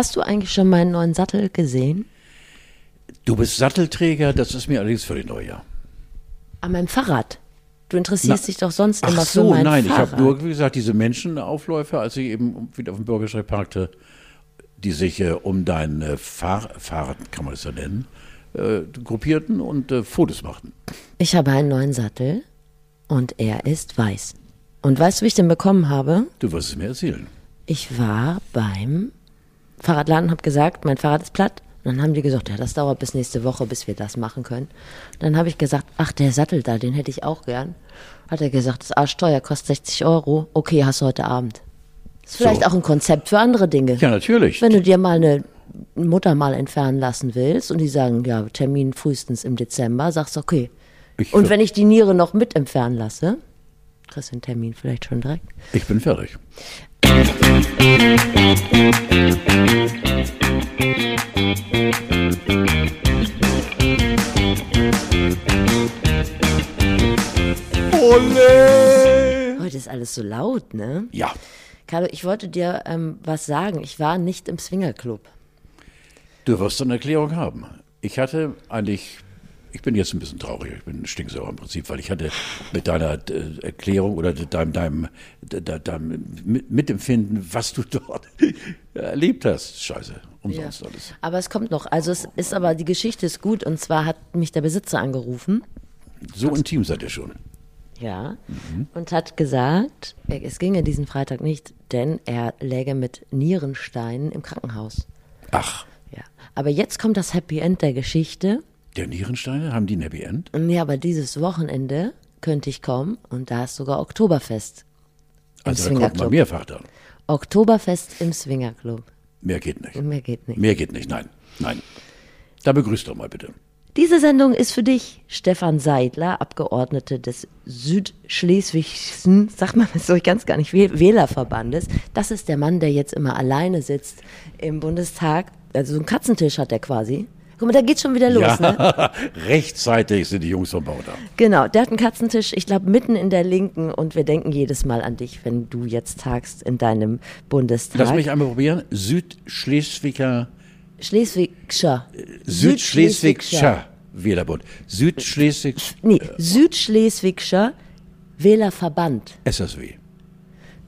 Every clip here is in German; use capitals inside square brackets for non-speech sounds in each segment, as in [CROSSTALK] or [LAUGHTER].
Hast du eigentlich schon meinen neuen Sattel gesehen? Du bist Sattelträger, das ist mir allerdings völlig neu, ja. An meinem Fahrrad. Du interessierst Na, dich doch sonst immer so, für mein nein, Fahrrad. ich habe nur, wie gesagt, diese Menschenaufläufe, als ich eben wieder auf dem Bürgersteig parkte, die sich äh, um dein äh, Fahr Fahrrad, kann man das ja nennen, äh, gruppierten und äh, Fotos machten. Ich habe einen neuen Sattel und er ist weiß. Und weißt du, wie ich den bekommen habe? Du wirst es mir erzählen. Ich war beim Fahrradladen und habe gesagt, mein Fahrrad ist platt. Und dann haben die gesagt, ja, das dauert bis nächste Woche, bis wir das machen können. Dann habe ich gesagt, ach, der Sattel da, den hätte ich auch gern. Hat er gesagt, das arschteuer, kostet 60 Euro. Okay, hast du heute Abend. Ist vielleicht So. auch ein Konzept für andere Dinge. Ja, natürlich. Wenn du dir mal eine Mutter mal entfernen lassen willst und die sagen, ja, Termin frühestens im Dezember, sagst du, okay. Ich, Und wenn ich die Niere noch mit entfernen lasse, kriegst du den Termin vielleicht schon direkt. ich bin fertig. Heute ist alles so laut, ne? Ja, Carlo, ich wollte dir ähm, was sagen. Ich war nicht im Swingerclub. du wirst eine Erklärung haben. Ich hatte eigentlich, ich bin jetzt ein bisschen traurig, ich bin stinksauer im Prinzip, weil ich hatte mit deiner äh, Erklärung oder deinem, deinem, de- de- deinem Mit- Mitempfinden, was du [LAUGHS] dort erlebt hast, scheiße, umsonst alles. Aber es kommt noch. Also es ist aber, die Geschichte ist gut. Und zwar hat mich der Besitzer angerufen. So intim seid ihr schon. Ja. Und hat gesagt, es ginge diesen Freitag nicht, denn er läge mit Nierensteinen im Krankenhaus. Ach, Ja. Aber jetzt kommt das Happy End der Geschichte. Der Nierensteine, haben die ein Happy End? Ja, aber dieses Wochenende könnte ich kommen und da ist sogar Oktoberfest. Also da kommt man mehrfach dann. Oktoberfest im Swingerclub. Mehr geht nicht. Mehr geht nicht. Mehr geht nicht, nein, nein. Da begrüßt doch mal bitte. Diese Sendung ist für dich, Stefan Seidler, Abgeordnete des Südschleswigschen, sag mal [LAUGHS] das so, ich es gar nicht, Wäh- Wählerverbandes. Das ist der Mann, der jetzt immer alleine sitzt im Bundestag. Also so einen Katzentisch hat er quasi. Guck mal, da geht's schon wieder los, ne? Ja, [LAUGHS] rechtzeitig sind die Jungs vom Bau da. Genau, der hat einen Katzentisch, ich glaube, mitten in der Linken und wir denken jedes Mal an dich, wenn du jetzt tagst in deinem Bundestag. Lass mich einmal probieren. Südschleswiger, Schleswigscher. Südschleswigscher Wählerbund. Südschleswig Nee, Südschleswigscher Wählerverband. SSW.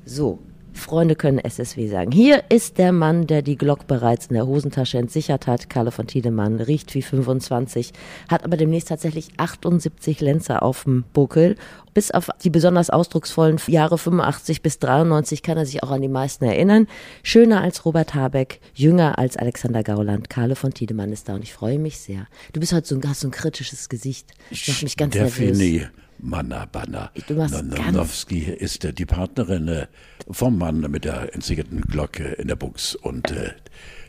So, Freunde können SSW sagen. Hier ist der Mann, der die Glock bereits in der Hosentasche entsichert hat. Carlo von Tiedemann riecht wie 25, hat aber demnächst tatsächlich 78 Lenzer auf dem Buckel. Bis auf die besonders ausdrucksvollen Jahre 85 bis 93 kann er sich auch an die meisten erinnern. Schöner als Robert Habeck, jünger als Alexander Gauland. Carlo von Tiedemann ist da und ich freue mich sehr. Du bist heute so ein, hast so ein kritisches Gesicht. Ich mach mich ganz nervös. Ganz- Nonowski ist äh, die Partnerin äh, vom Mann mit der entziegelten Glocke in der Buchs. Und äh,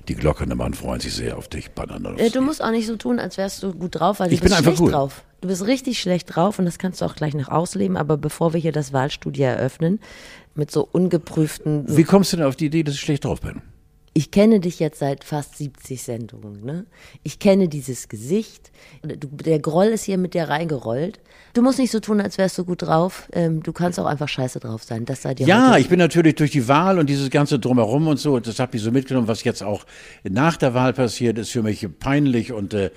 die glockernde Mann freuen sich sehr auf dich, Banna Nonowski. Äh, du musst auch nicht so tun, als wärst du gut drauf, weil du Ich bin bist einfach schlecht gut. drauf. Du bist richtig schlecht drauf und das kannst du auch gleich noch ausleben. Aber bevor wir hier das Wahlstudio eröffnen, mit so ungeprüften, Wie kommst du denn auf die Idee, dass ich schlecht drauf bin? Ich kenne dich jetzt seit fast 70 Sendungen, ne? Ich kenne dieses Gesicht. Du, der Groll ist hier mit dir reingerollt. Du musst nicht so tun, als wärst du gut drauf. Ähm, du kannst auch einfach scheiße drauf sein. Das sei dir Ja, ich bin natürlich durch die Wahl und dieses ganze Drumherum und so, das habe ich so mitgenommen, was jetzt auch nach der Wahl passiert, ist für mich peinlich und äh,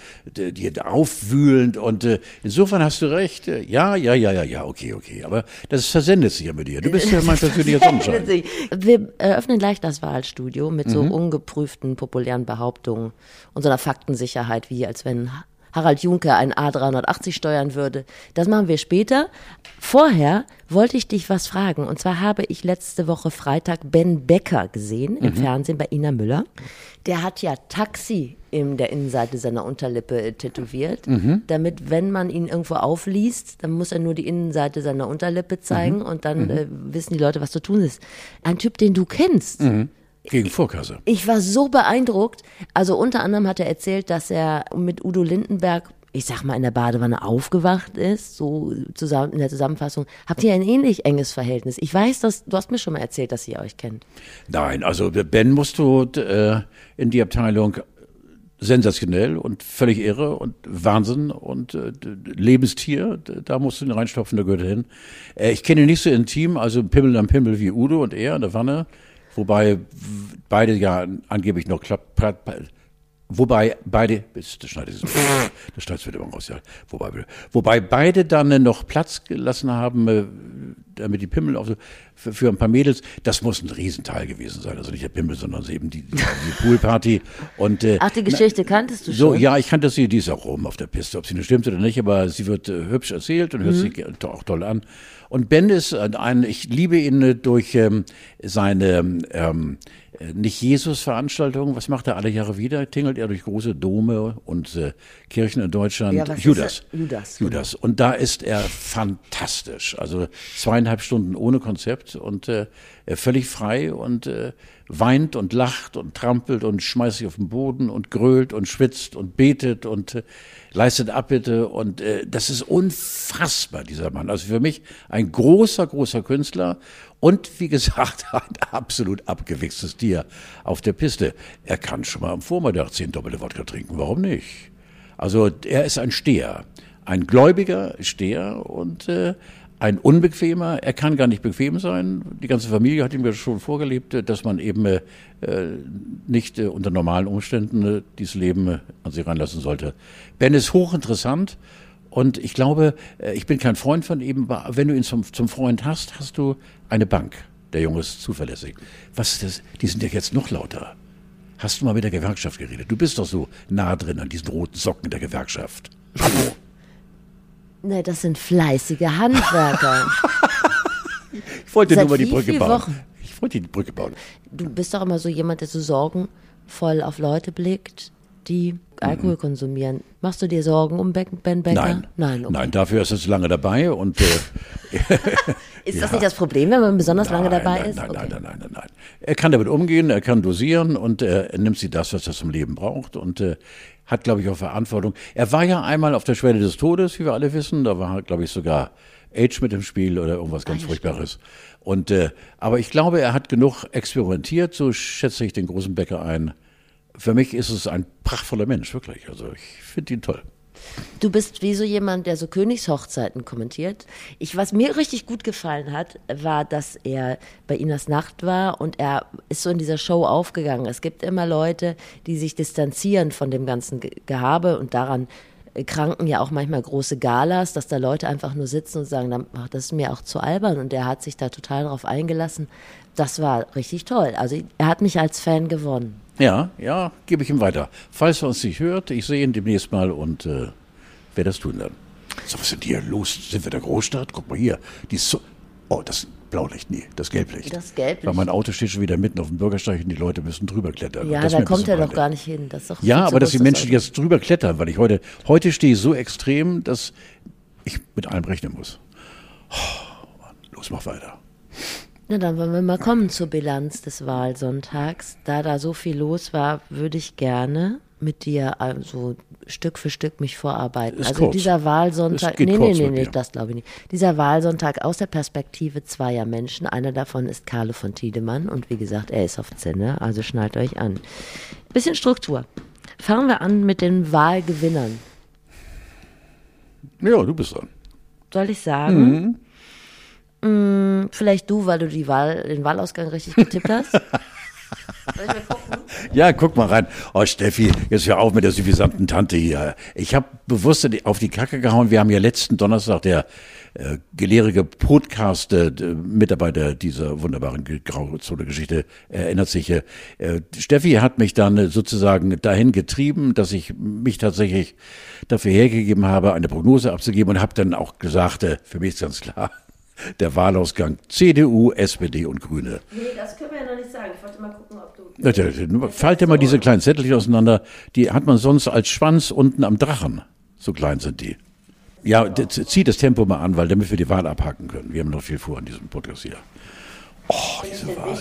aufwühlend und äh, insofern hast du recht. Ja, ja, ja, ja, ja, okay, okay. Aber das versendet sich ja mit dir. Du bist ja mein persönlicher Sonnenschein. Wir eröffnen gleich das Wahlstudio mit so ungeprüften, populären Behauptungen und so einer Faktensicherheit, wie als wenn Harald Juncker ein A380 steuern würde. Das machen wir später. Vorher wollte ich dich was fragen. Und zwar habe ich letzte Woche Freitag Ben Becker gesehen im Mhm. Fernsehen bei Ina Müller. Der hat ja Taxi in der Innenseite seiner Unterlippe äh, tätowiert, Mhm. damit, wenn man ihn irgendwo aufliest, dann muss er nur die Innenseite seiner Unterlippe zeigen Mhm. und dann äh, wissen die Leute, was zu tun ist. Ein Typ, den du kennst. Gegen Vorkasse. Ich war so beeindruckt. Also unter anderem hat er erzählt, dass er mit Udo Lindenberg, ich sag mal, in der Badewanne aufgewacht ist, so zusammen in der Zusammenfassung. Habt ihr ein ähnlich enges Verhältnis? Ich weiß, dass du hast mir schon mal erzählt, dass ihr euch kennt. Nein, also Ben musst du äh, in die Abteilung sensationell und völlig irre und Wahnsinn und äh, Lebenstier, da musst du ihn reinstopfen, da gehört er hin. Äh, ich kenne ihn nicht so intim, also Pimmel am Pimmel wie Udo und er in der Wanne. Wobei beide ja angeblich noch klappt. Wobei beide, das schneidet [LAUGHS] das schneidet wieder mal raus, ja. Wobei, wobei beide dann noch Platz gelassen haben, äh, damit die Pimmel so, für, für ein paar Mädels. Das muss ein Riesenteil gewesen sein. Also nicht der Pimmel, sondern eben die, die, die Poolparty. Und, äh, Ach, die Geschichte na, kanntest du schon? So, ja, ich kannte sie, die ist auch rum auf der Piste. Ob sie nur stimmt oder nicht, aber sie wird äh, hübsch erzählt und hört mhm. sich auch toll an. Und Ben ist ein, ich liebe ihn äh, durch ähm, seine, ähm, äh, nicht Jesus-Veranstaltungen, was macht er alle Jahre wieder? Tingelt er durch große Dome und äh, Kirchen in Deutschland. Ja, Judas. Judas. Judas. Genau. Und da ist er fantastisch. Also zweieinhalb Stunden ohne Konzept und äh, völlig frei und äh, weint und lacht und trampelt und schmeißt sich auf den Boden und grölt und schwitzt und betet und äh, leistet Abbitte. Und äh, das ist unfassbar, dieser Mann. Also für mich ein großer, großer Künstler. Und wie gesagt, [LAUGHS] ein absolut abgewichstes Tier auf der Piste. Er kann schon mal am Vormittag zehn doppelte Wodka trinken. Warum nicht? Also er ist ein Steher. Ein gläubiger Steher und äh, ein unbequemer, er kann gar nicht bequem sein. Die ganze Familie hat ihm ja schon vorgelebt, dass man eben äh, nicht äh, unter normalen Umständen äh, dieses Leben äh, an sich ranlassen sollte. Ben ist hochinteressant und ich glaube, äh, ich bin kein Freund von ihm, aber wenn du ihn zum, zum Freund hast, hast du eine Bank. Der Junge ist zuverlässig. Was ist das? Die sind ja jetzt noch lauter. Hast du mal mit der Gewerkschaft geredet? Du bist doch so nah drin an diesen roten Socken der Gewerkschaft. [LAUGHS] Ne, das sind fleißige Handwerker. [LAUGHS] ich wollte Seit nur mal die Brücke bauen. Wochen? Ich wollte die Brücke bauen. Du bist doch immer so jemand, der so sorgenvoll auf Leute blickt, die Alkohol mhm. konsumieren. Machst du dir Sorgen um Ben Becker? Nein. Nein, okay. Nein, dafür ist er zu lange dabei und. Äh, [LAUGHS] ist [LAUGHS] das ja. nicht das Problem, wenn man besonders nein, lange dabei nein, ist? Nein, okay. nein, nein, nein, nein, nein. Er kann damit umgehen, er kann dosieren und äh, er nimmt sich das, was er zum Leben braucht und äh, hat, glaube ich, auch Verantwortung. Er war ja einmal auf der Schwelle des Todes, wie wir alle wissen. Da war, glaube ich, sogar Age mit im Spiel oder irgendwas ganz ah, Furchtbares. Und, äh, aber ich glaube, er hat genug experimentiert, so schätze ich den großen Bäcker ein. Für mich ist es ein prachtvoller Mensch, wirklich. Also ich finde ihn toll. Du bist wie so jemand, der so Königshochzeiten kommentiert. Ich, was mir richtig gut gefallen hat, war, dass er bei Inas Nacht war und er ist so in dieser Show aufgegangen. Es gibt immer Leute, die sich distanzieren von dem ganzen Gehabe und daran kranken ja auch manchmal große Galas, dass da Leute einfach nur sitzen und sagen, das ist mir auch zu albern und er hat sich da total drauf eingelassen. Das war richtig toll. Also er hat mich als Fan gewonnen. Ja, ja, gebe ich ihm weiter. Falls er uns nicht hört, ich sehe ihn demnächst mal und äh, werde das tun dann. So, was ist denn hier los? Sind wir in der Großstadt? Guck mal hier. Die so oh, das Blaulicht, nee, das Gelblicht. Das Gelblicht. Weil mein Auto steht schon wieder mitten auf dem Bürgersteig und die Leute müssen drüber klettern. Ja, da kommt er doch gar nicht hin. Das ja, aber dass die Menschen jetzt drüber klettern, weil ich heute, heute stehe ich so extrem, dass ich mit allem rechnen muss. Oh, Mann, los, mach weiter. Na, dann wollen wir mal kommen zur Bilanz des Wahlsonntags. Da da so viel los war, würde ich gerne mit dir also Stück für Stück mich vorarbeiten. Ist also kurz. dieser Wahlsonntag, nee, nee, nee, nee, das glaube ich nicht. Dieser Wahlsonntag aus der Perspektive zweier Menschen. Einer davon ist Carlo von Tiedemann und wie gesagt, er ist auf Zinne, also schnallt euch an. Bisschen Struktur. Fangen wir an mit den Wahlgewinnern. Ja, du bist dran. Soll ich sagen? Mhm. Hm, vielleicht du, weil du die Wahl, den Wahlausgang richtig getippt hast. [LAUGHS] Ja, guck mal rein. Oh, Steffi, jetzt hör auf mit der suffisanten Tante hier. Ich habe bewusst auf die Kacke gehauen. Wir haben ja letzten Donnerstag der äh, gelehrige Podcast-Mitarbeiter äh, dieser wunderbaren Grauzone-Geschichte erinnert sich. Äh, Steffi hat mich dann sozusagen dahin getrieben, dass ich mich tatsächlich dafür hergegeben habe, eine Prognose abzugeben und habe dann auch gesagt, äh, für mich ist ganz klar, der Wahlausgang CDU, SPD und Grüne. Nee, das können wir ja noch nicht sagen. Ich wollte mal gucken, ob du. Falte mal diese kleinen Zettel auseinander. Die hat man sonst als Schwanz unten am Drachen. So klein sind die. Ja, zieh das Tempo mal an, weil damit wir die Wahl abhaken können. Wir haben noch viel vor an diesem Podcast hier. Oh, diese Wahl.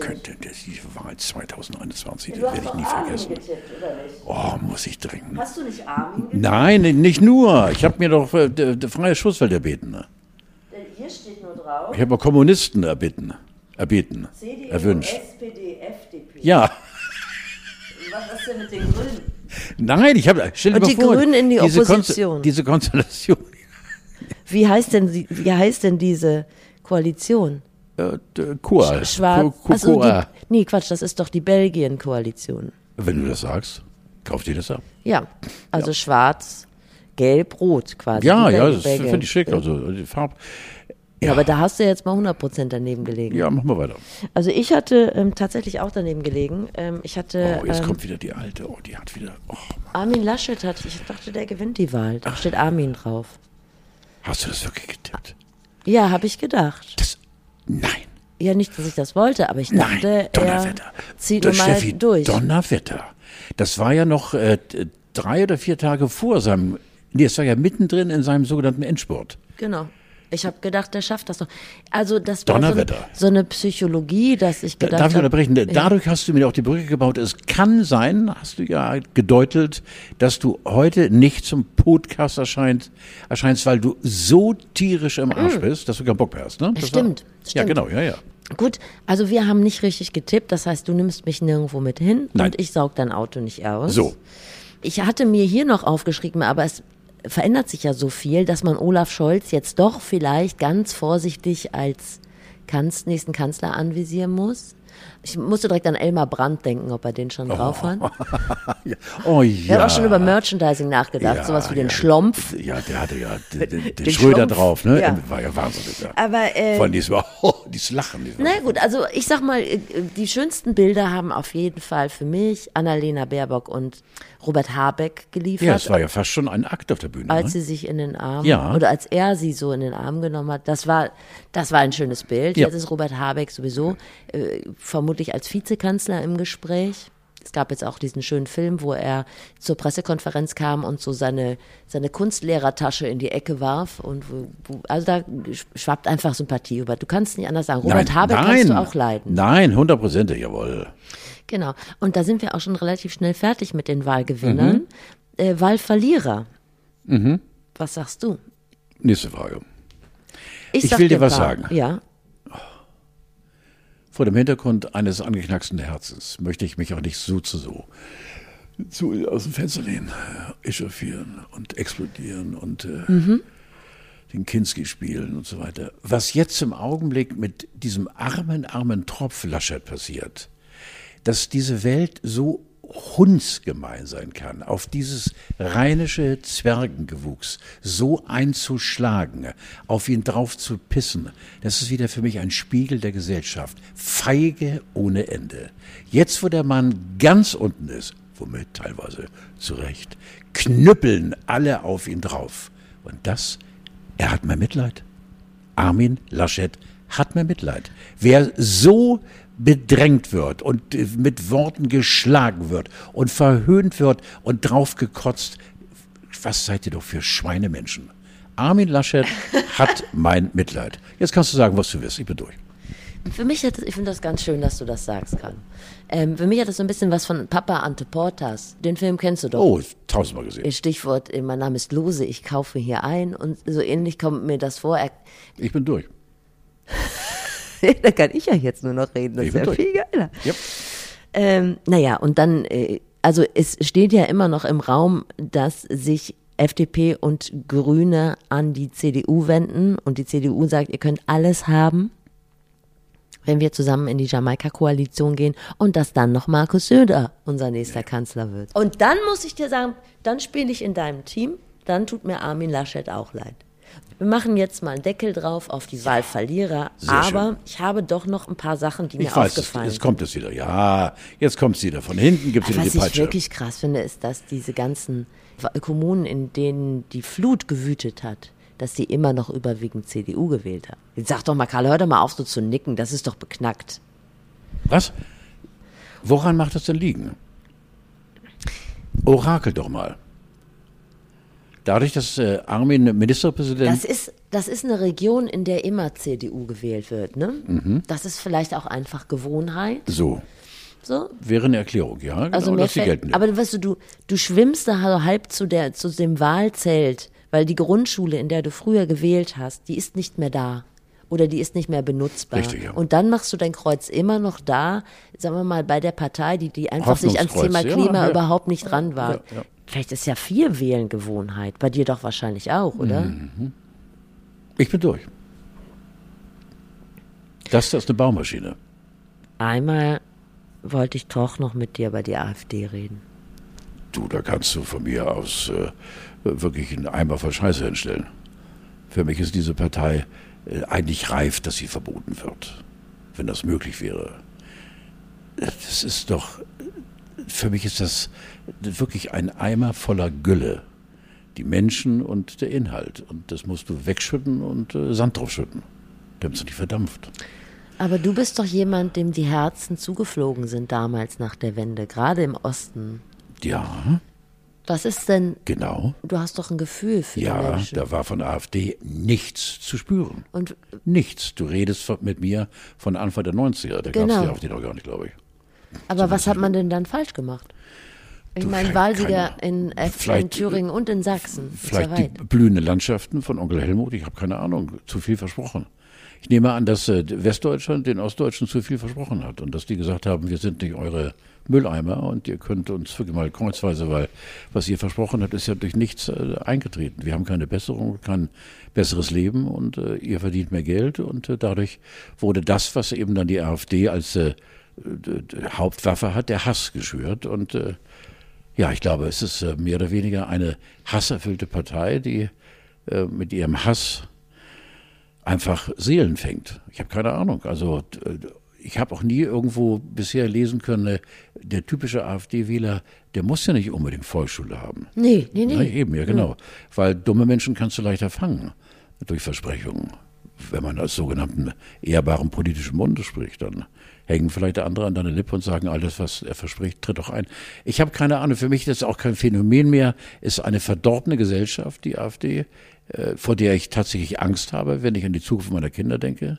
Könnte diese Wahl 2021, das werde ich nie vergessen. Oh, muss ich dringend. Hast du nicht Armin getippt? Nein, nicht nur. Ich habe mir doch äh, freie Schusswelt erbeten. Ne? Steht nur drauf. Ich habe mal Kommunisten erbitten, erbeten, CDU, erwünscht. SPD, FDP. Ja. Was ist denn mit den Grünen? Nein, ich habe. Stell dir Und mal die vor, Grünen in die diese Opposition. Kon diese Konstellation. Wie heißt denn wie heißt denn diese Koalition? Äh, Koa. Schwarz. Koa. die, nee, Quatsch, das ist doch die Belgien-Koalition. Wenn du das sagst, kauf dir das ab. Ja, also schwarz, gelb, rot quasi. Ja, ja, das finde ich schick. Also die Farbe. Ja, aber da hast du jetzt mal 100% daneben gelegen. Ja, machen wir weiter. Also ich hatte ähm, tatsächlich auch daneben gelegen. Ähm, ich hatte Oh, jetzt ähm, kommt wieder die alte. Oh, die hat wieder. Oh, Armin Laschet hat, ich dachte, der gewinnt die Wahl. Da steht Armin drauf. hast du das wirklich getippt? Ja, habe ich gedacht. Das. Nein. Ja, nicht, dass ich das wollte, aber ich dachte, Nein, er Donnerwetter. zieht Das mal Steffi, durch. Donnerwetter. Das war ja noch äh, drei oder vier Tage vor seinem. Nee, es war ja mittendrin in seinem sogenannten Endspurt. Genau. Ich habe gedacht, der schafft das doch. Also das war so so eine Psychologie, dass ich gedacht Darf ich habe. unterbrechen? Dadurch hast du mir auch die Brücke gebaut. Es kann sein, hast du ja gedeutelt, dass du heute nicht zum Podcast erscheint, erscheinst, weil du so tierisch im Arsch bist, dass du keinen Bock mehr hast. Ne? Das Stimmt, War, Ja, stimmt. genau, ja, ja. Gut, also wir haben nicht richtig getippt. Das heißt, du nimmst mich nirgendwo mit hin Nein. und ich saug dein Auto nicht aus. So. Ich hatte mir hier noch aufgeschrieben, aber es verändert sich ja so viel, dass man Olaf Scholz jetzt doch vielleicht ganz vorsichtig als Kanz, nächsten Kanzler anvisieren muss. Ich musste direkt an Elmar Brandt denken, ob er den schon drauf hat. [LAUGHS] Ja. Oh ja. Er hat auch schon über Merchandising nachgedacht, Ja, sowas wie den ja. Schlompf. Ja, der hatte ja den, den, den Den Schröder Schlumpf. drauf, ne? Ja. War ja wahnsinnig. Ja. Aber, äh, Von diesem, [LAUGHS] oh, dieses Lachen. Dieses Na gut, also ich sag mal, äh, die schönsten Bilder haben auf jeden Fall für mich Annalena Baerbock und Robert Habeck geliefert. ja, es war ja fast schon ein Akt auf der Bühne. als ne? sie sich in den Arm Ja. oder als er sie so in den Arm genommen hat, das war das war ein schönes Bild. Jetzt ist Robert Habeck sowieso äh, vermutlich als Vizekanzler im Gespräch. Es gab jetzt auch diesen schönen Film, wo er zur Pressekonferenz kam und so seine seine Kunstlehrertasche in die Ecke warf und wo, also da schwappt einfach Sympathie über. Du kannst nicht anders sagen. Robert Habeck kannst du auch leiden. Nein, hundertprozentig, jawohl. Genau. Und da sind wir auch schon relativ schnell fertig mit den Wahlgewinnern. Äh, Wahlverlierer. Was sagst du? Nächste Frage. Ich sag will dir was sagen. Ja. Vor dem Hintergrund eines angeknacksten Herzens möchte ich mich auch nicht so zu so zu aus dem Fenster lehnen, echauffieren und explodieren und äh, den Kinski spielen und so weiter. Was jetzt im Augenblick mit diesem armen, armen Tropf Laschet passiert, dass diese Welt so hundsgemein sein kann, auf dieses rheinische Zwergengewuchs so einzuschlagen, auf ihn drauf zu pissen, das ist wieder für mich ein Spiegel der Gesellschaft. Feige ohne Ende. Jetzt, wo der Mann ganz unten ist, womit teilweise zu Recht, knüppeln alle auf ihn drauf. Und das, er hat mein Mitleid. Armin Laschet hat mir Mitleid. Wer so bedrängt wird und äh, mit Worten geschlagen wird und verhöhnt wird und draufgekotzt, was seid ihr doch für Schweinemenschen? Armin Laschet [LAUGHS] hat mein Mitleid. Jetzt kannst du sagen, was du willst. Ich bin durch. Für mich hat es, ich finde das ganz schön, dass du das sagst, Karl. Ähm, für mich hat das so ein bisschen was von Papa Ante Portas. Den Film kennst du doch. Oh, tausendmal gesehen. Stichwort, äh, mein Name ist Lose, ich kaufe hier ein. Und so ähnlich kommt mir das vor. Ich bin durch. [LAUGHS] [LAUGHS] da kann ich ja jetzt nur noch reden, das Ich ist ja viel geiler. Yep. Ähm, naja, und dann, äh, also es steht ja immer noch im Raum, dass sich FDP und Grüne an die CDU wenden und die CDU sagt, ihr könnt alles haben, wenn wir zusammen in die Jamaika-Koalition gehen und dass dann noch Markus Söder unser nächster Kanzler wird. Und dann muss ich dir sagen, dann spiele ich in deinem Team, dann tut mir Armin Laschet auch leid. Wir machen jetzt mal einen Deckel drauf auf die Wahlverlierer, Sehr aber schön. ich habe doch noch ein paar Sachen, die Ich mir weiß, aufgefallen jetzt kommt es wieder. Ja, jetzt kommt es wieder. Von hinten gibt es wieder was die ich Peitsche. wirklich krass finde, ist, dass diese ganzen Kommunen, in denen die Flut gewütet hat, dass die immer noch überwiegend CDU gewählt haben. Jetzt sag doch mal, Karl, hör doch mal auf, so zu nicken, das ist doch beknackt. Was? Woran macht das denn liegen? Orakel doch mal. Dadurch, dass äh, Armin Ministerpräsident. Das ist, das ist eine Region, in der immer CDU gewählt wird, ne? Mhm. Das ist vielleicht auch einfach Gewohnheit, so, so. wäre eine Erklärung, ja. Genau, Also dass sie gelten. aber weißt du, du, du schwimmst da halb zu der, zu dem Wahlzelt, weil die Grundschule, in der du früher gewählt hast, die ist nicht mehr da. Oder die ist nicht mehr benutzbar. Richtig, ja. Und dann machst du dein Kreuz immer noch da, sagen wir mal, bei der Partei, die, die einfach sich ans Thema ja, Klima ja. überhaupt nicht dran war. Ja, ja. Vielleicht ist ja vier Wählen Gewohnheit. Bei dir doch wahrscheinlich auch, oder? Mhm. ich bin durch. Das ist eine Baumaschine. Einmal wollte ich doch noch mit dir über die AfD reden. Du, da kannst du von mir aus äh, wirklich einen Eimer voll Scheiße hinstellen. Für mich ist diese Partei äh, eigentlich reif, dass sie verboten wird, wenn das möglich wäre. Das ist doch, für mich ist das wirklich ein Eimer voller Gülle. Die Menschen und der Inhalt. Und das musst du wegschütten und äh, Sand draufschütten, damit es nicht verdampft. Aber du bist doch jemand, dem die Herzen zugeflogen sind damals nach der Wende, gerade im Osten. Ja. Was ist denn? Genau. Du hast doch ein Gefühl für ja, die Menschen. da war von AfD nichts zu spüren. Und nichts. Du redest mit mir von Anfang der 90er. Da genau. gab es die AfD noch gar nicht, glaube ich. Aber was hat man denn dann falsch gemacht? Ich meine, Wahlsieger in, in, Thüringen und in Sachsen. Vielleicht ja die blühenden Landschaften von Onkel Helmut, ich habe keine Ahnung, zu viel versprochen. Ich nehme an, dass äh, Westdeutschland den Ostdeutschen zu viel versprochen hat und dass die gesagt haben, wir sind nicht eure Mülleimer und ihr könnt uns wirklich mal kreuzweise, weil was ihr versprochen habt, ist ja durch nichts äh, eingetreten. Wir haben keine Besserung, kein besseres Leben und äh, ihr verdient mehr Geld und äh, dadurch wurde das, was eben dann die AfD als Hauptwaffe hat, der Hass geschürt und ja, ich glaube, es ist äh, mehr oder weniger eine hasserfüllte Partei, die äh, mit ihrem Hass einfach Seelen fängt. Ich habe keine Ahnung. Also ich habe auch nie irgendwo bisher lesen können, äh, der typische AfD-Wähler, der muss ja nicht unbedingt Volksschule haben. Nee, nee, nee. Na, eben, ja genau. Weil dumme Menschen kannst du leichter fangen durch Versprechungen. Wenn man als sogenannten ehrbaren politischen Munde spricht, dann hängen vielleicht andere an deine Lippe und sagen, alles, was er verspricht, tritt doch ein. Ich habe keine Ahnung, für mich ist das auch kein Phänomen mehr, ist eine verdorbene Gesellschaft, die AfD, äh, vor der ich tatsächlich Angst habe, wenn ich an die Zukunft meiner Kinder denke,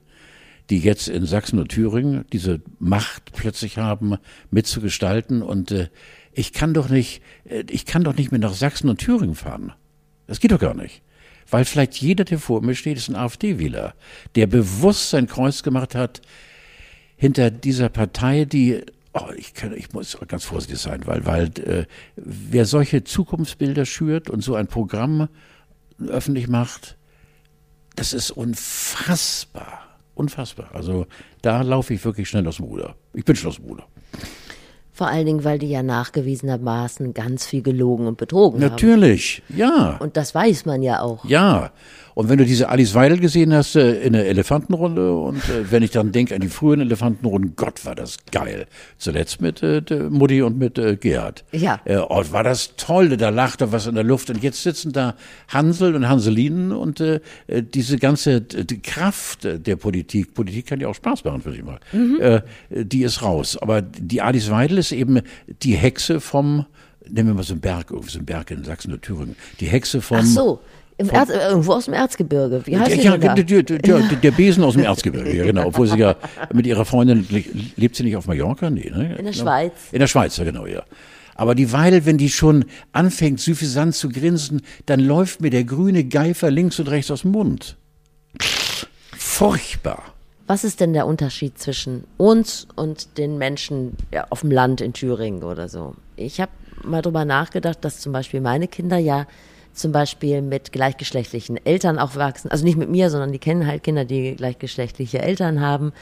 die jetzt in Sachsen und Thüringen diese Macht plötzlich haben, mitzugestalten und äh, ich kann doch nicht, äh, ich kann doch nicht mehr nach Sachsen und Thüringen fahren. Das geht doch gar nicht. Weil vielleicht jeder, der vor mir steht, ist ein AfD-Wähler, der bewusst sein Kreuz gemacht hat, hinter dieser Partei, die Oh, ich, kann, ich muss ganz vorsichtig sein, weil, weil äh, wer solche Zukunftsbilder schürt und so ein Programm öffentlich macht, das ist unfassbar. Unfassbar. Also da laufe ich wirklich schnell aus dem Ruder. Ich bin schon aus dem Ruder. Vor allen Dingen, weil die ja nachgewiesenermaßen ganz viel gelogen und betrogen Natürlich, haben. Natürlich, ja. Und das weiß man ja auch. Ja. Und wenn du diese Alice Weidel gesehen hast äh, in der Elefantenrunde und äh, wenn ich dann denke an die frühen Elefantenrunden, Gott, war das geil. Zuletzt mit äh, Mutti und mit äh, Gerhard. Ja. Äh, oh, war das toll, da lachte was in der Luft und jetzt sitzen da Hansel und Hanselinen und äh, äh diese ganze die Kraft der Politik, Politik kann ja auch Spaß machen, würde ich mal, mhm. äh, die ist raus. Aber die Alice Weidel ist eben die Hexe vom nehmen wir mal so einen Berg, so einen Berg in Sachsen oder Thüringen. Die Hexe vom, Ach so. Im Erz, irgendwo aus dem Erzgebirge. Wie heißt ja, ja, der, der, der, Besen aus dem [LAUGHS] Erzgebirge, ja, genau. Obwohl sie ja mit ihrer Freundin, lebt sie nicht auf Mallorca? Nee, ne? In der Schweiz. In der Schweiz, ja, genau, ja. Aber die Weidel, wenn die schon anfängt, süffisant zu grinsen, dann läuft mir der grüne Geifer links und rechts aus dem Mund. Furchtbar. Was ist denn der Unterschied zwischen uns und den Menschen ja, auf dem Land in Thüringen oder so? Ich habe mal drüber nachgedacht, dass zum Beispiel meine Kinder ja zum Beispiel mit gleichgeschlechtlichen Eltern auch wachsen. Also nicht mit mir, sondern die kennen halt Kinder, die gleichgeschlechtliche Eltern haben.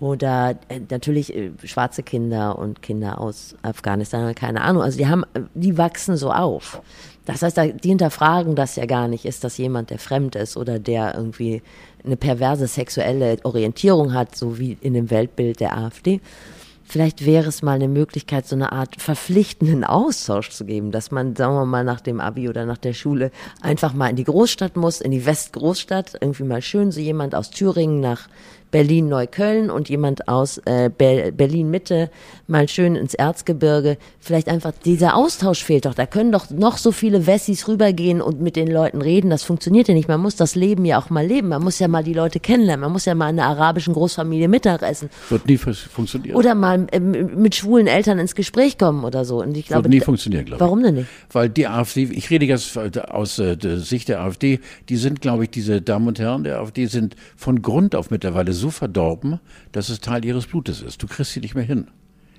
Oder äh, natürlich äh, schwarze Kinder und Kinder aus Afghanistan, keine Ahnung. Also die haben, die wachsen so auf. Das heißt, die hinterfragen das ja gar nicht. Ist das jemand, der fremd ist oder der irgendwie eine perverse sexuelle Orientierung hat, so wie in dem Weltbild der AfD? Vielleicht wäre es mal eine Möglichkeit, so eine Art verpflichtenden Austausch zu geben, dass man, sagen wir mal, nach dem Abi oder nach der Schule einfach mal in die Großstadt muss, in die Westgroßstadt, irgendwie mal schön so jemand aus Thüringen nach Berlin-Neukölln und jemand aus äh, Be Berlin-Mitte mal schön ins Erzgebirge. Vielleicht einfach dieser Austausch fehlt doch. Da können doch noch so viele Wessis rübergehen und mit den Leuten reden. Das funktioniert ja nicht. Man muss das Leben ja auch mal leben. Man muss ja mal die Leute kennenlernen. Man muss ja mal in einer arabischen Großfamilie Mittag essen. Wird nie funktionieren. Oder mal äh, mit schwulen Eltern ins Gespräch kommen oder so. Und ich glaube, Wird nie funktionieren, glaube ich. Warum denn nicht? Weil die AfD, ich rede jetzt aus äh, der Sicht der AfD, die sind, glaube ich, diese Damen und Herren der AfD sind von Grund auf mittlerweile so verdorben, dass es Teil ihres Blutes ist. Du kriegst sie nicht mehr hin.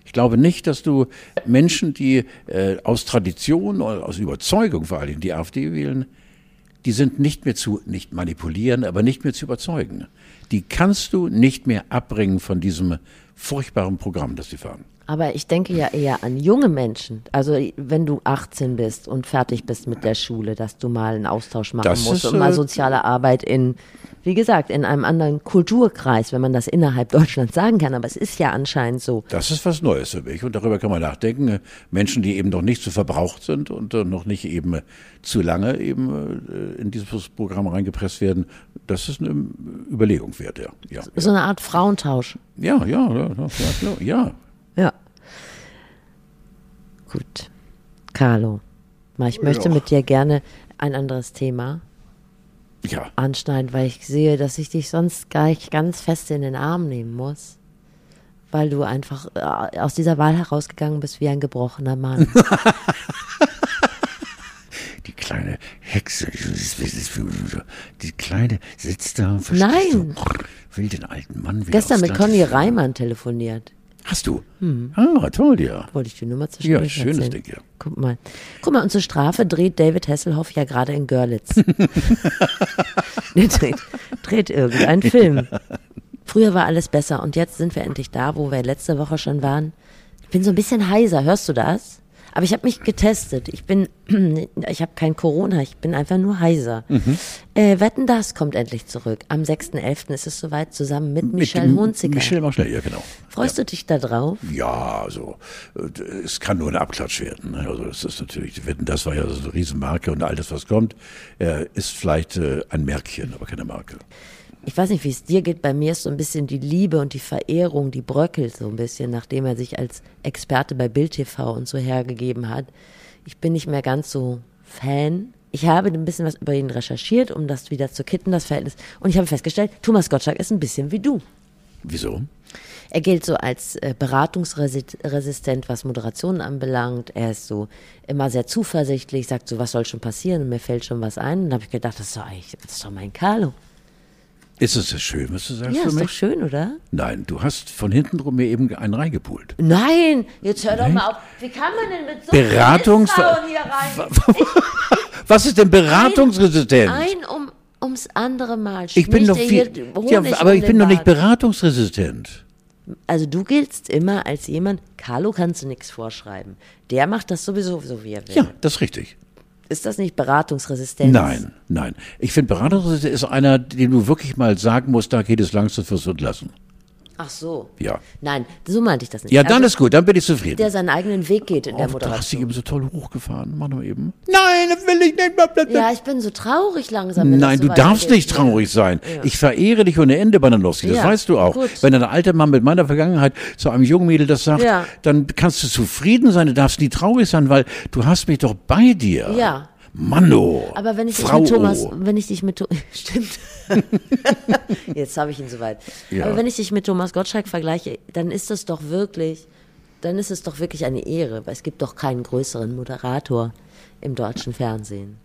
Ich glaube nicht, dass du Menschen, die äh, aus Tradition oder aus Überzeugung vor allem die AfD wählen, die sind nicht mehr zu, nicht manipulieren, aber nicht mehr zu überzeugen. Die kannst du nicht mehr abbringen von diesem furchtbaren Programm, das sie fahren. Aber ich denke ja eher an junge Menschen. Also wenn du 18 bist und fertig bist mit der Schule, dass du mal einen Austausch machen Das musst ist, und mal äh, soziale Arbeit in, wie gesagt, in einem anderen Kulturkreis, wenn man das innerhalb [LAUGHS] Deutschlands sagen kann. Aber es ist ja anscheinend so. Das ist was Neues für mich und darüber kann man nachdenken. Äh, Menschen, die eben noch nicht so verbraucht sind und äh, noch nicht eben zu lange eben in dieses Programm reingepresst werden, das ist eine Überlegung wert, ja. Ja, So eine Art Frauentausch. ja, ja, ja, ja, ja. Gut. Carlo, ich möchte Ja. mit dir gerne ein anderes Thema ja. anschneiden, weil ich sehe, dass ich dich sonst gleich ganz fest in den Arm nehmen muss. Weil du einfach äh, aus dieser Wahl herausgegangen bist wie ein gebrochener Mann. [LAUGHS] [LAUGHS] Die kleine Hexe, die kleine sitzt da und Nein. will den alten Mann wieder Gestern mit Conny. Reimann telefoniert. Hast du? Ah, toll, ja. Wollte ich nur mal zu Ja, schönes Ding, ja. Guck mal. Guck mal, und zur Strafe dreht David Hasselhoff ja gerade in Görlitz. [LAUGHS] [LAUGHS] Der dreht, dreht irgendeinen Film. Früher war alles besser und jetzt sind wir endlich da, wo wir letzte Woche schon waren. Ich bin so ein bisschen heiser, hörst du das? Aber ich habe mich getestet. Ich bin, [CLEARS THROAT] ich habe kein Corona, ich bin einfach nur heiser. Mhm. Äh, Wetten, das kommt endlich zurück. Am 6.11. ist es soweit, zusammen mit, Michelle dem- Hunziker. Michelle mach schnell, ja, genau. Freust du dich da drauf? Ja, also äh, es kann nur ein Abklatsch werden. ne? Also das ist natürlich, Wetten, das war ja so eine Riesenmarke und all das, was kommt, äh, ist vielleicht äh, ein Märkchen, aber keine Marke. Ich weiß nicht, wie es dir geht, bei mir ist so ein bisschen die Liebe und die Verehrung, die bröckelt so ein bisschen, nachdem er sich als Experte bei Bild TV und so hergegeben hat. Ich bin nicht mehr ganz so Fan. Ich habe ein bisschen was über ihn recherchiert, um das wieder zu kitten, das Verhältnis. Und ich habe festgestellt, Thomas Gottschalk ist ein bisschen wie du. Wieso? Er gilt so als äh, beratungsresistent, was Moderationen anbelangt. Er ist so immer sehr zuversichtlich, sagt so, was soll schon passieren und mir fällt schon was ein. Und dann habe ich gedacht, das ist doch eigentlich, das ist doch mein Carlo. Ist es das schön, was du sagst Ja, für ist doch mich? schön, oder? Nein, du hast von hinten drum mir eben einen reingepult. Nein, jetzt hör doch mal auf. Wie kann man denn mit so Beratungs- hier rein? Was ist denn beratungsresistent? Ein um, ums andere Mal. ich bin er viel, ja, aber ich bin doch nicht beratungsresistent. Also du giltst immer als jemand, Carlo kannst du nichts vorschreiben. Der macht das sowieso so, wie er will. Ja, das ist richtig. Ist das nicht Beratungsresistenz? Nein, nein. Ich finde, beratungsresistent ist einer, den du wirklich mal sagen musst, da geht es langsam fürs und lassen. Ach so. Ja. Nein, so meinte ich das nicht. Ja, dann also, ist gut, dann bin ich zufrieden. der seinen eigenen Weg geht in der Oh, da hast du Moderation. eben so toll hochgefahren. Mach doch eben. Nein, das will ich nicht. Blablabla. Ja, ich bin so traurig langsam. Nein, das du so darfst nicht traurig sein. Ich verehre dich ohne Ende, Bananowski. Das Ja, weißt du auch. gut. Wenn ein alter Mann mit meiner Vergangenheit zu einem jungen Mädel das sagt, Ja. dann kannst du zufrieden sein. Du darfst nie traurig sein, weil du hast mich doch bei dir. Ja. Manno. Aber wenn ich dich Frau mit Thomas, wenn ich dich mit Tho- [LAUGHS] stimmt. [LAUGHS] Jetzt habe ich ihn soweit. Ja. Aber wenn ich dich mit Thomas Gottschalk vergleiche, dann ist es doch wirklich, dann ist es doch wirklich eine Ehre, weil es gibt doch keinen größeren Moderator im deutschen Fernsehen.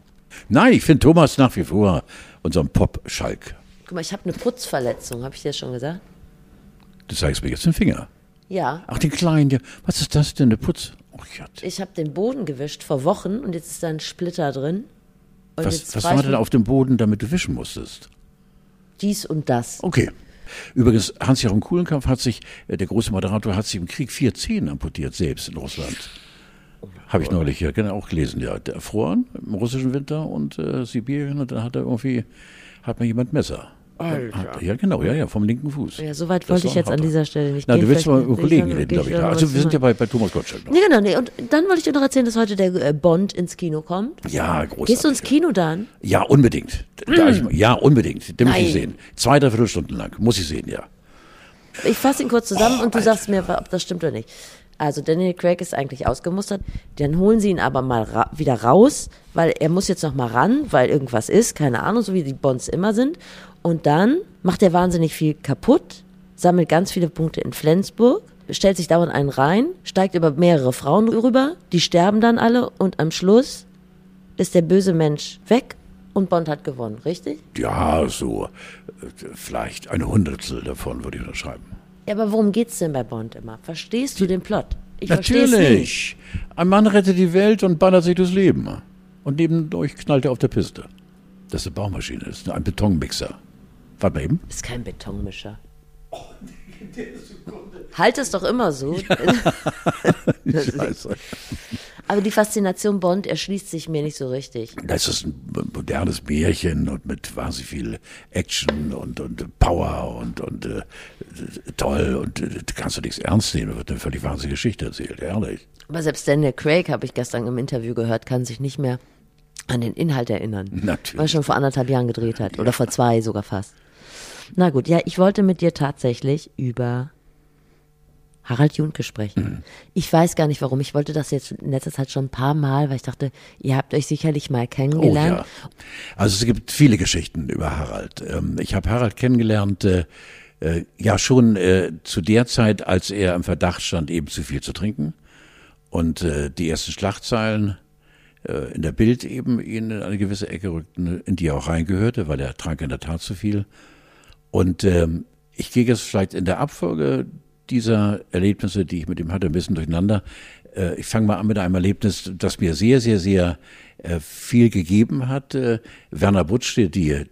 Nein, ich finde Thomas nach wie vor unseren Pop-Schalk. Guck mal, ich habe eine Putzverletzung, habe ich dir das schon gesagt? Du zeigst mir jetzt den Finger. Ja. Ach, den kleinen. Was ist das denn, der Putz? Oh. Ich habe den Boden gewischt vor Wochen und jetzt ist da ein Splitter drin. Und Was, was war denn auf dem Boden, damit du wischen musstest? dies und das. Okay. Übrigens, Hans-Jochen Kuhlenkampf hat sich, äh, der große Moderator, hat sich im Krieg vier Zehen amputiert, selbst in Russland. Habe ich neulich ja genau auch gelesen, ja. Der erfroren im russischen Winter und äh, Sibirien und dann hat er irgendwie, hat mir jemand Messer. Hat, ja, genau, ja, ja, vom linken Fuß. Ja, so weit wollte ich jetzt an dieser Stelle nicht Na, gehen. du willst mal über Kollegen reden, glaube ich. Also wir sind ja bei, bei Thomas Gottschalk noch. Nee, genau, nee. Und dann wollte ich dir noch erzählen, dass heute der äh, Bond ins Kino kommt. Ja, großartig. Gehst du ins Kino dann? Ja, unbedingt. Da ich, ja, unbedingt. Den muss ich Nein. sehen. Zwei, drei Viertelstunden lang. Muss ich sehen, ja. Ich fasse ihn kurz zusammen Oh, und du Alter. sagst mir, ob das stimmt oder nicht. Also Daniel Craig ist eigentlich ausgemustert. Dann holen sie ihn aber mal ra wieder raus, weil er muss jetzt noch mal ran, weil irgendwas ist, keine Ahnung, so wie die Bonds immer sind. Und dann macht er wahnsinnig viel kaputt, sammelt ganz viele Punkte in Flensburg, stellt sich dauernd einen rein, steigt über mehrere Frauen rüber, die sterben dann alle und am Schluss ist der böse Mensch weg und Bond hat gewonnen, richtig? Ja, so äh, vielleicht ein Hundertstel davon würde ich unterschreiben. Ja, aber worum geht's denn bei Bond immer? Verstehst du den Plot? Ich Natürlich. Ein Mann rettet die Welt und ballert sich durchs Leben. Und nebendurch knallt er auf der Piste. Das ist eine Baumaschine, das ist ein Betonmixer. Warte mal eben. Ist kein Betonmischer. Oh, halt es doch immer so. [LAUGHS] [LAUGHS] Scheiße. Aber die Faszination Bond erschließt sich mir nicht so richtig. Das ist ein modernes Märchen und mit wahnsinnig viel Action und, und Power und, und äh, toll und äh, kannst du nichts ernst nehmen. Da wird eine völlig wahnsinnige Geschichte erzählt, ehrlich. Aber selbst Daniel Craig, habe ich gestern im Interview gehört, kann sich nicht mehr an den Inhalt erinnern. Natürlich. Weil er schon vor anderthalb Jahren gedreht hat. Ja. Oder vor zwei sogar fast. Na gut, ja, ich wollte mit dir tatsächlich über Harald Junke sprechen. Mhm. Ich weiß gar nicht warum. Ich wollte das jetzt in letzter Zeit schon ein paar Mal, weil ich dachte, ihr habt euch sicherlich mal kennengelernt. Oh, ja. Also es gibt viele Geschichten über Harald. Ähm, ich habe Harald kennengelernt, äh, äh, ja schon äh, zu der Zeit, als er im Verdacht stand, eben zu viel zu trinken. Und die ersten Schlagzeilen in der Bild eben ihn in eine gewisse Ecke rückten, in die er auch reingehörte, weil er trank in der Tat zu viel. Und ähm, ich gehe jetzt vielleicht in der Abfolge dieser Erlebnisse, die ich mit ihm hatte, ein bisschen durcheinander. Äh, ich fange mal an mit einem Erlebnis, das mir sehr, sehr, sehr äh, viel gegeben hat. Äh, Werner Butsch, die,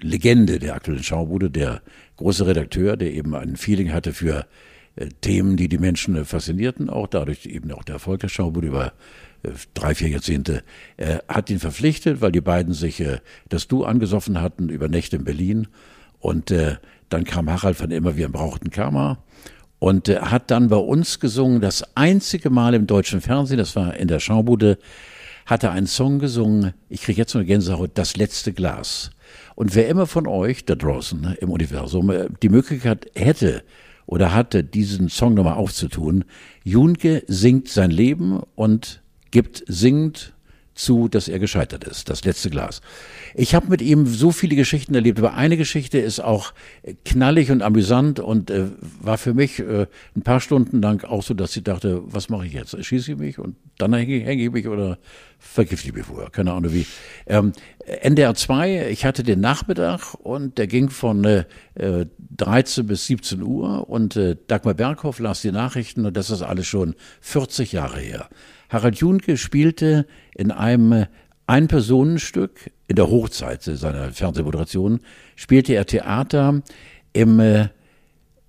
Legende der aktuellen Schaubude, der große Redakteur, der eben ein Feeling hatte für Themen, die die Menschen faszinierten, auch dadurch eben auch der Erfolg der Schaubude über drei, vier Jahrzehnte, hat ihn verpflichtet, weil die beiden sich das Du angesoffen hatten über Nächte in Berlin. Und dann kam Harald von immer, wir brauchten Karma und äh, hat dann bei uns gesungen, das einzige Mal im deutschen Fernsehen, das war in der Schaubude, hat er einen Song gesungen, ich kriege jetzt nur Gänsehaut, das letzte Glas. Und wer immer von euch da draußen ne, im Universum äh, die Möglichkeit hätte oder hatte, diesen Song nochmal aufzutun, Junke singt sein Leben und gibt singend zu, dass er gescheitert ist. Das letzte Glas. Ich habe mit ihm so viele Geschichten erlebt, aber eine Geschichte ist auch knallig und amüsant und äh, war für mich äh, ein paar Stunden lang auch so, dass ich dachte, was mache ich jetzt? Schieße ich mich und dann hänge, hänge ich mich oder vergifte ich mich vorher? Keine Ahnung wie. Ähm, NDR 2, ich hatte den Nachmittag und der ging von äh, 13 bis 17 Uhr und äh, Dagmar Berghoff las die Nachrichten und das ist alles schon 40 Jahre her. Harald Junke spielte in einem Ein-Personenstück in der Hochzeit seiner Fernsehmoderation, spielte er Theater im äh,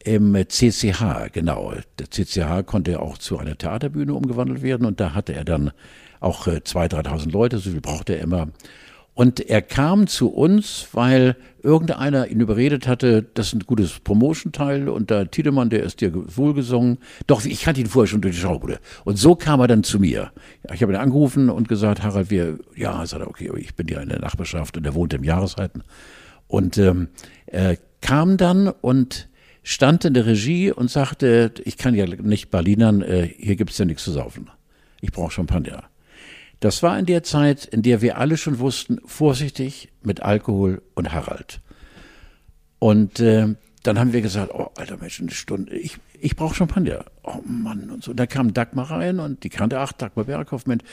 im CCH, genau. Der CCH konnte auch zu einer Theaterbühne umgewandelt werden und da hatte er dann auch äh, zwei, dreitausend Leute, so viel brauchte er immer. Und er kam zu uns, weil irgendeiner ihn überredet hatte, das ist ein gutes Promotion-Teil und der Tiedemann, der ist dir wohlgesungen. Doch, ich kannte ihn vorher schon durch die Schaubude. Und so kam er dann zu mir. Ich habe ihn angerufen und gesagt, Harald, wir, ja, sagt er, okay, ich bin ja in der Nachbarschaft und er wohnt im Jahreszeiten. Und ähm, er kam dann und stand in der Regie und sagte, ich kann ja nicht Berlinern, äh, hier gibt's ja nichts zu saufen. Ich brauche Champagner. Das war in der Zeit, in der wir alle schon wussten, vorsichtig mit Alkohol und Harald. Und äh, dann haben wir gesagt, oh, alter Mensch, eine Stunde, ich, ich brauche Champagner. Oh Mann, und so. Und dann kam Dagmar rein und die kannte, ach, Dagmar Berghoff, Mensch,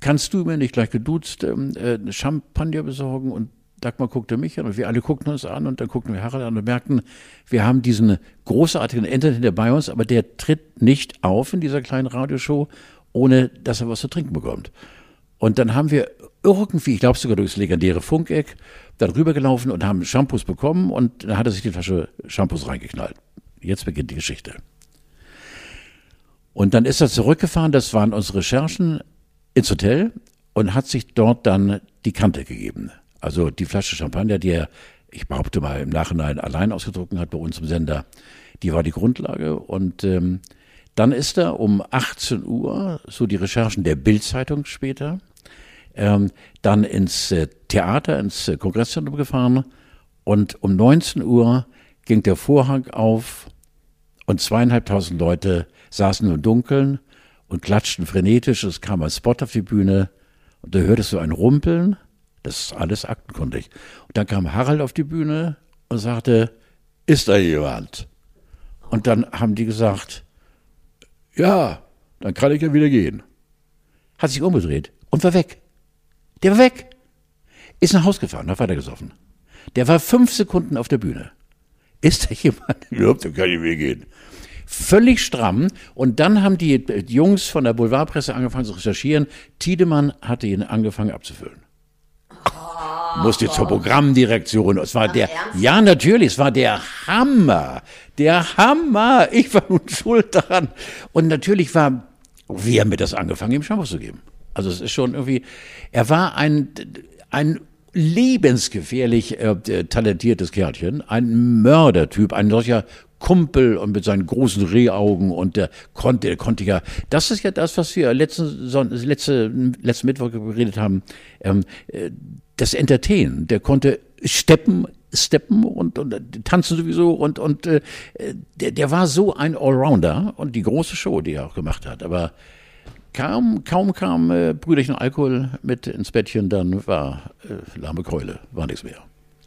kannst du mir nicht gleich geduzt ähm, äh, Champagner besorgen? Und Dagmar guckte mich an und wir alle guckten uns an und dann guckten wir Harald an und merkten, wir haben diesen großartigen Entertainer bei uns, aber der tritt nicht auf in dieser kleinen Radioshow, ohne dass er was zu trinken bekommt. Und dann haben wir irgendwie, ich glaube sogar durchs legendäre Funkeck, dann rübergelaufen und haben Shampoos bekommen und dann hat er sich die Flasche Shampoos reingeknallt. Jetzt beginnt die Geschichte. Und dann ist er zurückgefahren, das waren unsere Recherchen, ins Hotel und hat sich dort dann die Kante gegeben. Also die Flasche Champagner, die er, ich behaupte mal, im Nachhinein allein ausgedruckt hat bei uns im Sender, die war die Grundlage. Und ähm, dann ist er um 18 Uhr, so die Recherchen der Bildzeitung später, ähm, dann ins äh, Theater, ins äh, Kongresszentrum gefahren und um 19 Uhr ging der Vorhang auf und zweieinhalbtausend Leute saßen im Dunkeln und klatschten frenetisch. Es kam ein Spot auf die Bühne und da hörtest du ein Rumpeln. Das ist alles aktenkundig. Und dann kam Harald auf die Bühne und sagte, ist da jemand? Und dann haben die gesagt, ja, dann kann ich ja wieder gehen. Hat sich umgedreht und war weg. Der war weg. Ist nach Haus gefahren, hat weitergesoffen. Der war fünf Sekunden auf der Bühne. Ist da jemand [LAUGHS] überhaupt, dann kann ich mir gehen. Völlig stramm. Und dann haben die Jungs von der Boulevardpresse angefangen zu recherchieren. Tiedemann hatte ihn angefangen abzufüllen. Oh. musste zur Programmdirektion. Es war der, ja natürlich, es war der Hammer, der Hammer. Ich war nun [LAUGHS] schuld daran. Und natürlich war, wie haben wir das angefangen, ihm Chance zu geben? Also es ist schon irgendwie, er war ein, ein lebensgefährlich äh, talentiertes Kerlchen, ein Mördertyp, ein solcher Kumpel und mit seinen großen Rehaugen und der konnte, der konnte ja, das ist ja das, was wir letzten, letzte, letzten Mittwoch geredet haben, ähm, äh, das Entertainen, der konnte steppen, steppen und, und tanzen sowieso und, und äh, der, der war so ein Allrounder und die große Show, die er auch gemacht hat, aber kaum, kaum kam äh, Brüderchen Alkohol mit ins Bettchen, dann war äh, lahme Keule, war nichts mehr.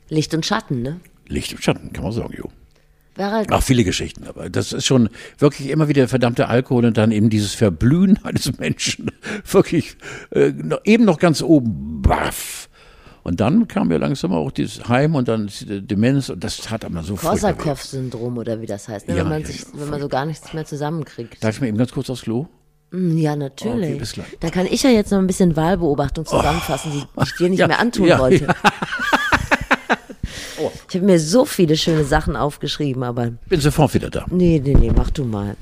Licht und Schatten, ne? Licht und Schatten, kann man sagen, jo. Ach, viele Geschichten, aber das ist schon wirklich immer wieder verdammter Alkohol und dann eben dieses Verblühen [LAUGHS] eines Menschen. [LAUGHS] Wirklich äh, eben noch ganz oben, baff. Und dann kam ja langsam auch dieses Heim und dann Demenz und das hat aber so Korsakow-Syndrom oder wie das heißt, ne? ja, wenn, man ja, sich, wenn man so gar nichts mehr zusammenkriegt. Darf ich mal eben ganz kurz aufs Klo? Mm, ja, natürlich. Okay, da kann ich ja jetzt noch ein bisschen Wahlbeobachtung zusammenfassen, oh. die ich dir nicht mehr antun wollte. [LAUGHS] Oh. Ich habe mir so viele schöne Sachen aufgeschrieben, aber. Bin sofort wieder da. Nee, nee, nee, mach du mal.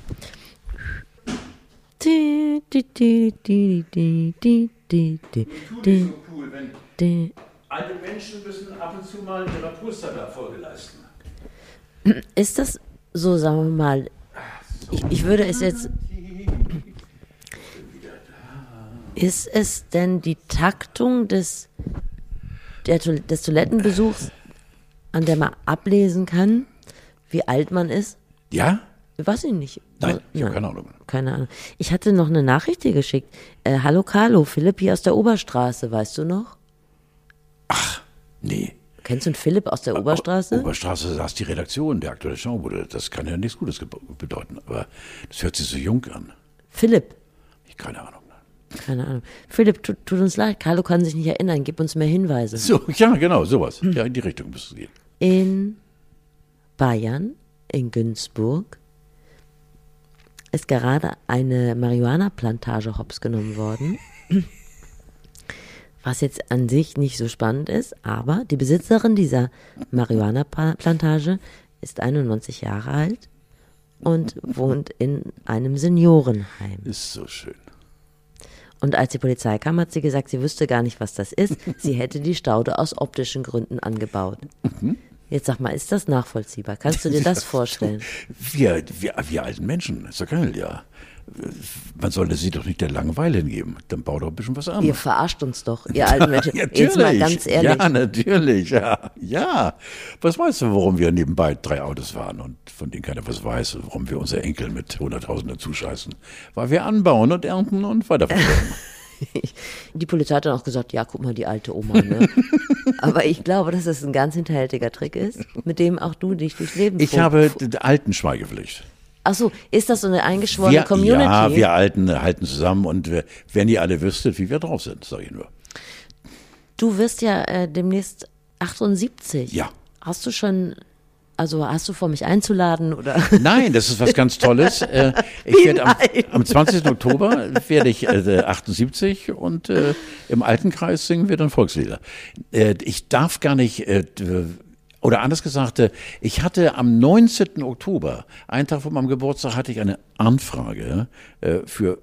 Alte Menschen müssen ab und zu mal ihre Poster da Folge leisten. Ist das so, sagen wir mal, ich, ich würde es jetzt. Ist es denn die Taktung des, der, des Toilettenbesuchs an der man ablesen kann, wie alt man ist? Ja? Weiß ich nicht. Nein, ich habe keine Ahnung. Keine Ahnung. Ich hatte noch eine Nachricht dir geschickt. Äh, Hallo Carlo, Philipp hier aus der Oberstraße, weißt du noch? Ach, nee. Kennst du einen Philipp aus der Oberstraße? Oberstraße saß die Redaktion der aktuellen Schaubude. Das kann ja nichts Gutes bedeuten, aber das hört sich so jung an. Philipp? Ich keine Ahnung. Keine Ahnung. Philipp, tut, tut uns leid, Carlo kann sich nicht erinnern, gib uns mehr Hinweise. So, ja, genau, sowas. Ja, in die Richtung müsste es gehen in Bayern, in Günzburg, ist gerade eine Marihuana-Plantage hops genommen worden. Was jetzt an sich nicht so spannend ist, aber die Besitzerin dieser Marihuana-Plantage ist 91 Jahre alt und wohnt in einem Seniorenheim. Ist so schön. Und als die Polizei kam, hat sie gesagt, sie wüsste gar nicht, was das ist. Sie hätte die Staude aus optischen Gründen angebaut. Mhm. Jetzt sag mal, ist das nachvollziehbar? Kannst du dir das vorstellen? Wir, wir, wir alten Menschen, ist doch geil, ja. Man sollte sie doch nicht der Langeweile hingeben. Dann baut doch ein bisschen was an. Ihr verarscht uns doch, ihr alten [LAUGHS] Menschen. ja, Jetzt mal ganz ehrlich. Ja, natürlich, ja. Ja. Was weißt du, warum wir nebenbei drei Autos fahren und von denen keiner was weiß, warum wir unsere Enkel mit Hunderttausenden zuscheißen? Weil wir anbauen und ernten und weiterverkaufen. [LAUGHS] [LAUGHS] die Polizei hat dann auch gesagt, ja, guck mal, die alte Oma. Ne? Aber ich glaube, dass das ein ganz hinterhältiger Trick ist, mit dem auch du dich durchs Leben Ich habe alten Schweigepflicht. Ach so, ist das so eine eingeschworene wir, Community? Ja, wir Alten halten zusammen und wir, wenn ihr alle wüsstet, wie wir drauf sind, sage ich nur. Du wirst ja äh, demnächst 78. Ja. Hast du schon also hast du vor, mich einzuladen oder? Nein, das ist was ganz Tolles. [LAUGHS] Äh, ich werde am, am 20. Oktober werde ich äh, 78 und äh, im Altenkreis singen wir dann Volkslieder. Äh, ich darf gar nicht äh, oder anders gesagt, äh, ich hatte am 19. Oktober, einen Tag vor meinem Geburtstag, hatte ich eine Anfrage äh, für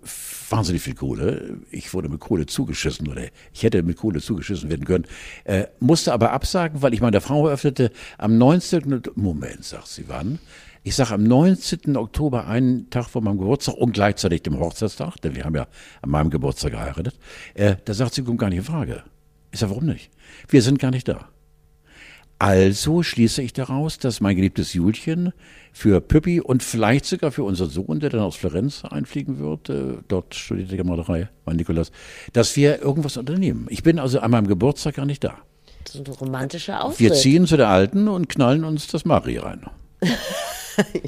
wahnsinnig viel Kohle. Ich wurde mit Kohle zugeschissen oder ich hätte mit Kohle zugeschissen werden können, äh, musste aber absagen, weil ich meiner Frau eröffnete, am 19. Moment, sagt sie, wann? Ich sage am 19. Oktober, einen Tag vor meinem Geburtstag und gleichzeitig dem Hochzeitstag, denn wir haben ja an meinem Geburtstag geheiratet, äh, da sagt sie, kommt gar nicht in Frage. Ich sage, warum nicht? Wir sind gar nicht da. Also schließe ich daraus, dass mein geliebtes Julchen für Püppi und vielleicht sogar für unseren Sohn, der dann aus Florenz einfliegen wird, äh, dort studiert er Malerei, mein Nikolas, dass wir irgendwas unternehmen. Ich bin also an meinem Geburtstag gar nicht da. Das ist ein romantischer Auftritt. Wir ziehen zu der Alten und knallen uns das Mari rein. [LAUGHS]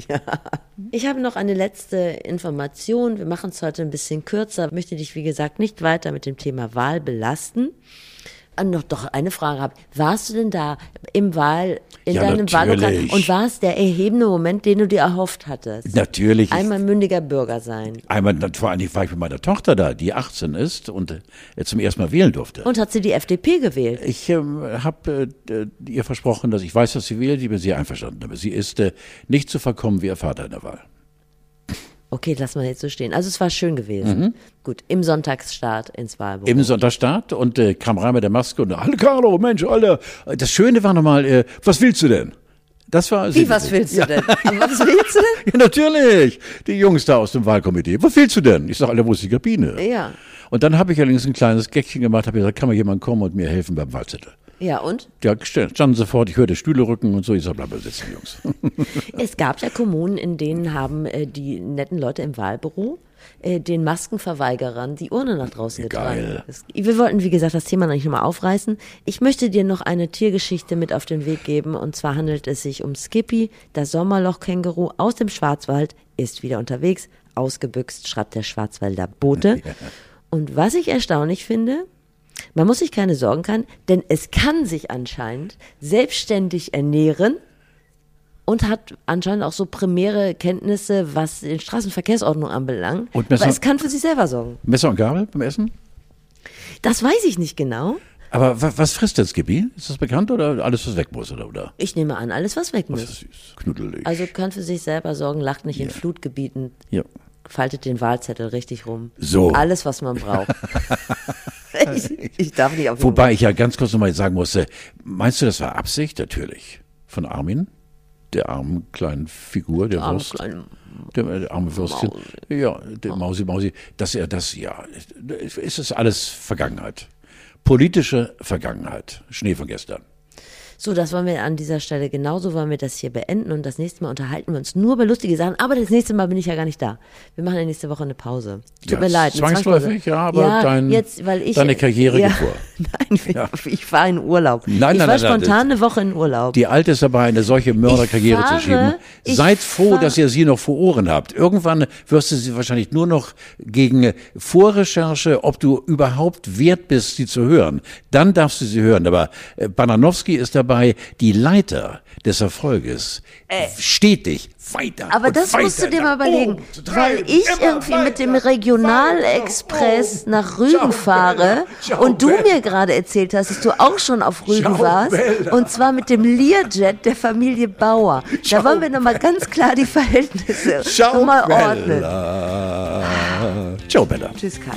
ja. Ich habe noch eine letzte Information. Wir machen es heute ein bisschen kürzer. Ich möchte dich, wie gesagt, nicht weiter mit dem Thema Wahl belasten noch doch eine Frage habe. Warst du denn da im Wahl, in Ja, deinem. Wahllokal und war es der erhebende Moment, den du dir erhofft hattest? Natürlich. Einmal mündiger Bürger sein. Einmal, vor allem war ich mit meiner Tochter da, die 18 ist und äh, zum ersten Mal wählen durfte. Und hat sie die FDP gewählt? Ich ähm, habe äh, ihr versprochen, dass ich weiß, dass sie wählt. Ich bin sehr einverstanden. Aber sie ist äh, nicht so verkommen wie ihr Vater in der Wahl. Okay, lass mal jetzt so stehen. Also es war schön gewesen. Gut, im Sonntagsstart ins Wahlbüro. Mhm. Im Sonntagsstart und äh, kam rein mit der Maske und alle Carlo, Mensch, Alter. Das Schöne war nochmal, äh, was willst du denn? Das war Wie, was willst du denn? Aber was willst du denn? Ja, natürlich. Die Jungs da aus dem Wahlkomitee. Was willst du denn? Ich sag, Alter, wo ist die Kabine? Ja. Und dann habe ich allerdings ein kleines Gäckchen gemacht, habe gesagt, kann mal jemand kommen und mir helfen beim Wahlzettel. Ja, und? Ja, standen sofort, ich hörte Stühle rücken und so. Ich sag, bleib mal sitzen, Jungs. [LAUGHS] Es gab ja Kommunen, in denen haben äh, die netten Leute im Wahlbüro äh, den Maskenverweigerern die Urne nach draußen getragen. Geil. Das, wir wollten, wie gesagt, das Thema noch nicht nochmal aufreißen. Ich möchte dir noch eine Tiergeschichte mit auf den Weg geben. Und zwar handelt es sich um Skippy, das Sommerlochkänguru aus dem Schwarzwald, ist wieder unterwegs, ausgebüxt, schreibt der Schwarzwälder Bote. [LAUGHS] Und was ich erstaunlich finde, man muss sich keine Sorgen kann, denn es kann sich anscheinend selbstständig ernähren und hat anscheinend auch so primäre Kenntnisse, was die Straßenverkehrsordnung anbelangt. Und Messer- Aber es kann für sich selber sorgen. Messer und Gabel beim Essen? Das weiß ich nicht genau. Aber wa- was frisst denn Skippy? Ist das bekannt oder alles, was weg muss? Oder, oder? Ich nehme an, alles was weg Das muss. ist süß. Knuddelig. Also kann für sich selber sorgen, lacht nicht in Flutgebieten, ja. faltet den Wahlzettel richtig rum. So. Alles, was man braucht. [LAUGHS] ich, ich darf nicht auf Wobei ich ja ganz kurz nochmal sagen musste, meinst du, das war Absicht? Natürlich. Von Armin? Der armen kleinen Figur, der armen Wurst. kleinen Der, äh, der arme Würstchen. Ja, der Mausi Mausi. Dass er das, ja, es ist alles Vergangenheit. Politische Vergangenheit. Schnee von gestern. So, das wollen wir an dieser Stelle genauso wollen wir das hier beenden und das nächste Mal unterhalten wir uns nur über lustige Sachen, aber das nächste Mal bin ich ja gar nicht da. Wir machen ja nächste Woche eine Pause. Tut Ja, mir leid. zwangsläufig, ja, aber dein- jetzt, weil ich, deine Karriere ja, geht vor. [LAUGHS] Nein, ich, ich fahre in Urlaub. Nein, ich nein, war nein, nein, spontan eine Woche in Urlaub. Die Alte ist dabei, eine solche Mörderkarriere zu schieben. Seid froh, dass ihr sie noch vor Ohren habt. Irgendwann wirst du sie wahrscheinlich nur noch gegen Vorrecherche, ob du überhaupt wert bist, sie zu hören. Dann darfst du sie hören. Aber äh, Bananowski ist dabei, die Leiter des Erfolges stetig weiter. Äh. aber das musst du weiter dir mal überlegen, weil ich irgendwie mit dem weiter, Regionalexpress weiter, nach Rügen ciao, fahre ciao, und du Bella. mir gerade erzählt hast, dass du auch schon auf Rügen Ciao, warst Bella. und zwar mit dem Learjet der Familie Bauer. Da wollen wir nochmal ganz klar die Verhältnisse [LAUGHS] Ciao, nochmal ordnen. Bella. Ciao, Bella. Tschüss, Kai.